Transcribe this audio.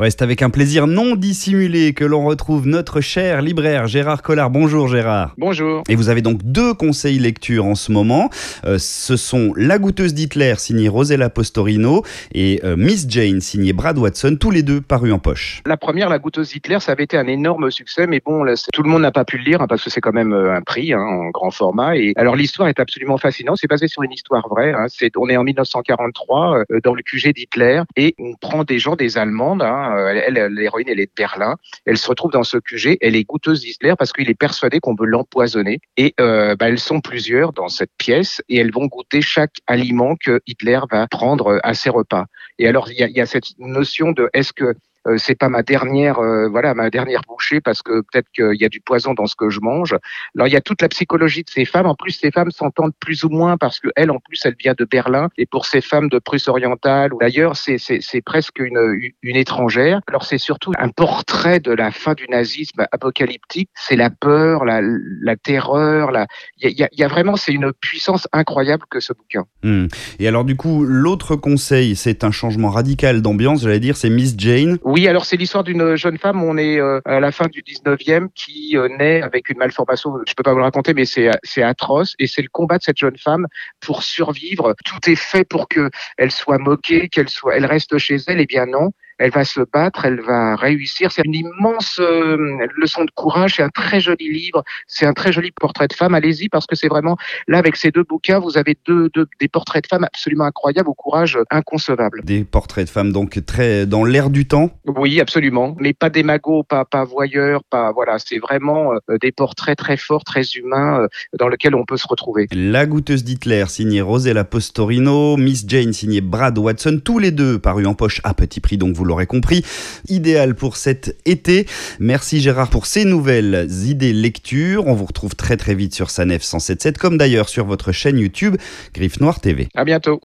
Ouais, c'est avec un plaisir non dissimulé que l'on retrouve notre cher libraire Gérard Collard. Bonjour Gérard. Bonjour. Et vous avez donc deux conseils lecture en ce moment. Euh, ce sont La goûteuse d'Hitler signée Rosella Postorino et euh, Miss Jane signée Brad Watson, tous les deux parus en poche. La première, La goûteuse d'Hitler, ça avait été un énorme succès, mais bon, là, tout le monde n'a pas pu le lire hein, parce que c'est quand même euh, un prix hein, en grand format. Et alors l'histoire est absolument fascinante. C'est basé sur une histoire vraie. Hein. C'est, on est en 1943 dans le QG d'Hitler et on prend des gens, des Allemandes. Hein, elle, elle l'héroïne, elle est de Berlin. Elle se retrouve dans ce QG. Elle est goûteuse d'Hitler parce qu'il est persuadé qu'on veut l'empoisonner. Et euh, bah, elles sont plusieurs dans cette pièce et elles vont goûter chaque aliment que Hitler va prendre à ses repas. Et alors, il y a, cette notion de est-ce que euh, c'est pas ma dernière, euh, voilà, ma dernière bouchée parce que peut-être qu'il y a du poison dans ce que je mange. Alors il y a toute la psychologie de ces femmes. En plus, ces femmes s'entendent plus ou moins parce que elle, en plus, elle vient de Berlin et pour ces femmes de Prusse orientale ou d'ailleurs, c'est c'est presque une une étrangère. Alors c'est surtout un portrait de la fin du nazisme apocalyptique. C'est la peur, la la terreur, la il y a, y a, vraiment c'est une puissance incroyable que ce bouquin. Hmm. Et alors du coup, l'autre conseil, c'est un changement radical d'ambiance. J'allais dire, c'est Miss Jane. Oui, alors c'est l'histoire d'une jeune femme, on est euh, à la fin du 19e, qui euh, naît avec une malformation, je peux pas vous le raconter, mais c'est atroce, et c'est le combat de cette jeune femme pour survivre. Tout est fait pour que elle soit moquée, qu'elle soit, elle reste chez elle, et eh bien non, elle va se battre, elle va réussir. C'est une immense euh, leçon de courage. C'est un très joli livre. C'est un très joli portrait de femme. Allez-y parce que c'est vraiment là avec ces deux bouquins, vous avez deux, deux, des portraits de femmes absolument incroyables, au courage inconcevable. Des portraits de femmes donc très dans l'air du temps. Oui, absolument, mais pas des magots, pas pas voyeurs, pas voilà. C'est vraiment euh, des portraits très forts, très humains, euh, dans lesquels on peut se retrouver. La goûteuse d'Hitler signée Rosella Postorino, Miss Jane signée Brad Watson, tous les deux parus en poche à petit prix donc vous l'aurez compris. Idéal pour cet été. Merci Gérard pour ces nouvelles idées lecture. On vous retrouve très très vite sur Sanef 177, comme d'ailleurs sur votre chaîne YouTube Griffe Noire TV. À bientôt.